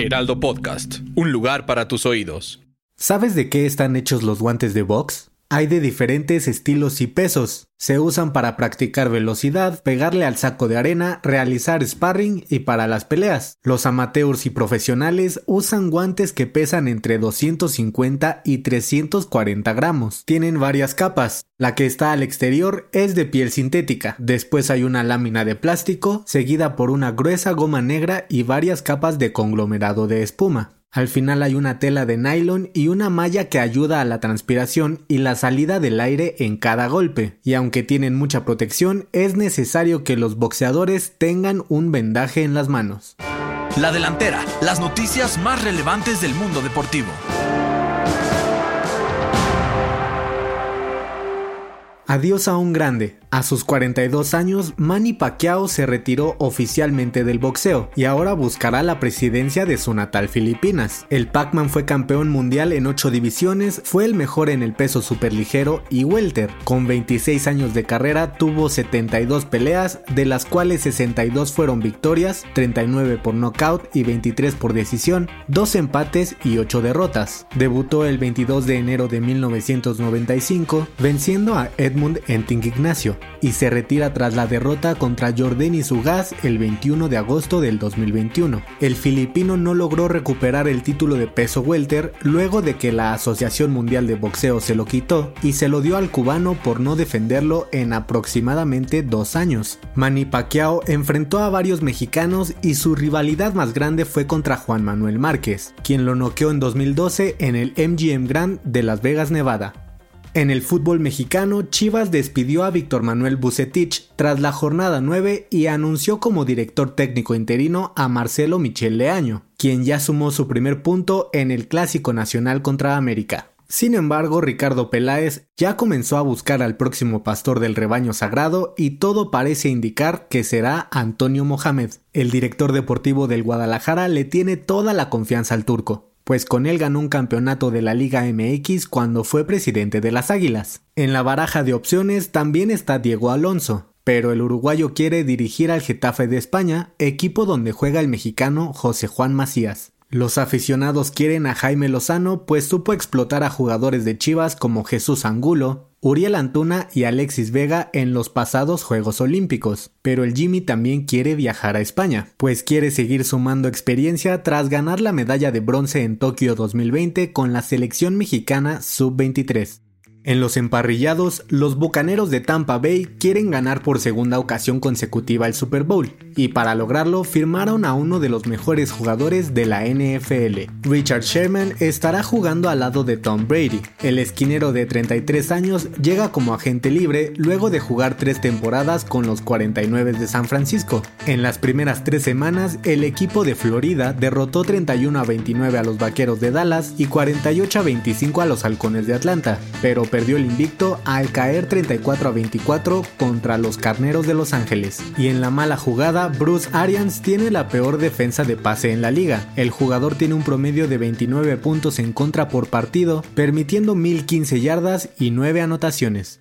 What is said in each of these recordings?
Heraldo Podcast, un lugar para tus oídos. ¿Sabes de qué están hechos los guantes de box? Hay de diferentes estilos y pesos. Se usan para practicar velocidad, pegarle al saco de arena, realizar sparring y para las peleas. Los amateurs y profesionales usan guantes que pesan entre 250 y 340 gramos. Tienen varias capas. La que está al exterior es de piel sintética. Después hay una lámina de plástico, seguida por una gruesa goma negra y varias capas de conglomerado de espuma. Al final hay una tela de nylon y una malla que ayuda a la transpiración y la salida del aire en cada golpe. Y aunque tienen mucha protección, es necesario que los boxeadores tengan un vendaje en las manos. La delantera, las noticias más relevantes del mundo deportivo. Adiós a un grande. A sus 42 años, Manny Pacquiao se retiró oficialmente del boxeo y ahora buscará la presidencia de su natal Filipinas. El Pac-Man fue campeón mundial en 8 divisiones, fue el mejor en el peso superligero y welter. Con 26 años de carrera tuvo 72 peleas, de las cuales 62 fueron victorias, 39 por nocaut y 23 por decisión, 2 empates y 8 derrotas. Debutó el 22 de enero de 1995, venciendo a Edmund Enting Ignacio y se retira tras la derrota contra Jordani Sugas el 21 de agosto del 2021. El filipino no logró recuperar el título de peso welter luego de que la Asociación Mundial de Boxeo se lo quitó y se lo dio al cubano por no defenderlo en aproximadamente dos años. Manny Pacquiao enfrentó a varios mexicanos y su rivalidad más grande fue contra Juan Manuel Márquez, quien lo noqueó en 2012 en el MGM Grand de Las Vegas, Nevada. En el fútbol mexicano, Chivas despidió a Víctor Manuel Bucetich tras la jornada 9 y anunció como director técnico interino a Marcelo Michel Leaño, quien ya sumó su primer punto en el Clásico Nacional contra América. Sin embargo, Ricardo Peláez ya comenzó a buscar al próximo pastor del rebaño sagrado y todo parece indicar que será Antonio Mohamed. El director deportivo del Guadalajara le tiene toda la confianza al turco pues con él ganó un campeonato de la Liga MX cuando fue presidente de las Águilas. En la baraja de opciones también está Diego Alonso, pero el uruguayo quiere dirigir al Getafe de España, equipo donde juega el mexicano José Juan Macías. Los aficionados quieren a Jaime Lozano, pues supo explotar a jugadores de Chivas como Jesús Angulo, Uriel Antuna y Alexis Vega en los pasados Juegos Olímpicos, pero el Jimmy también quiere viajar a España, pues quiere seguir sumando experiencia tras ganar la medalla de bronce en Tokio 2020 con la selección mexicana sub-23. En los emparrillados, los Bucaneros de Tampa Bay quieren ganar por segunda ocasión consecutiva el Super Bowl, y para lograrlo firmaron a uno de los mejores jugadores de la NFL. Richard Sherman estará jugando al lado de Tom Brady. El esquinero de 33 años llega como agente libre luego de jugar tres temporadas con los 49 de San Francisco. En las primeras tres semanas, el equipo de Florida derrotó 31 a 29 a los Vaqueros de Dallas y 48 a 25 a los Halcones de Atlanta, pero perdió el invicto al caer 34 a 24 contra los Carneros de Los Ángeles. Y en la mala jugada, Bruce Arians tiene la peor defensa de pase en la liga. El jugador tiene un promedio de 29 puntos en contra por partido, permitiendo 1015 yardas y 9 anotaciones.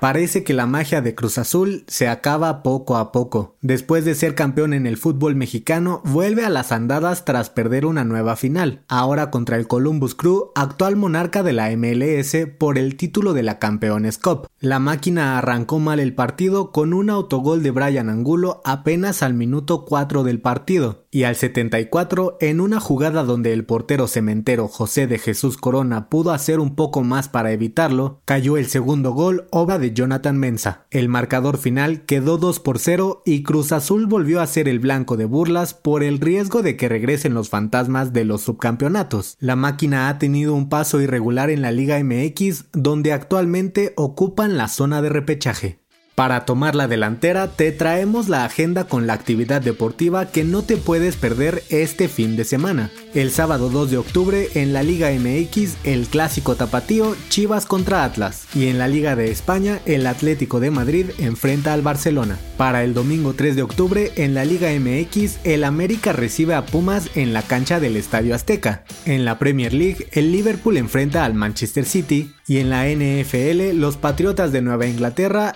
Parece que la magia de Cruz Azul se acaba poco a poco. Después de ser campeón en el fútbol mexicano, vuelve a las andadas tras perder una nueva final, ahora contra el Columbus Crew, actual monarca de la MLS por el título de la Campeones Cup. La máquina arrancó mal el partido con un autogol de Brian Angulo apenas al minuto 4 del partido, y al 74, en una jugada donde el portero cementero José de Jesús Corona pudo hacer un poco más para evitarlo, cayó el segundo gol, obra de Jonathan Mensa. El marcador final quedó 2 por 0 y Cruz Azul volvió a ser el blanco de burlas por el riesgo de que regresen los fantasmas de los subcampeonatos. La máquina ha tenido un paso irregular en la Liga MX, donde actualmente ocupan la zona de repechaje. Para tomar la delantera te traemos la agenda con la actividad deportiva que no te puedes perder este fin de semana. El sábado 2 de octubre en la Liga MX el clásico tapatío Chivas contra Atlas y en la Liga de España el Atlético de Madrid enfrenta al Barcelona. Para el domingo 3 de octubre en la Liga MX el América recibe a Pumas en la cancha del Estadio Azteca. En la Premier League el Liverpool enfrenta al Manchester City y en la NFL los Patriotas de Nueva Inglaterra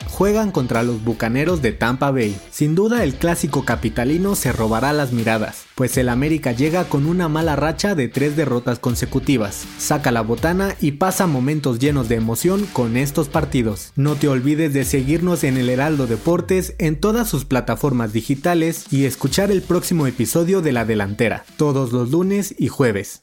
contra los Bucaneros de Tampa Bay. Sin duda el clásico capitalino se robará las miradas, pues el América llega con una mala racha de tres derrotas consecutivas. Saca la botana y pasa momentos llenos de emoción con estos partidos. No te olvides de seguirnos en el Heraldo Deportes en todas sus plataformas digitales y escuchar el próximo episodio de La Delantera, todos los lunes y jueves.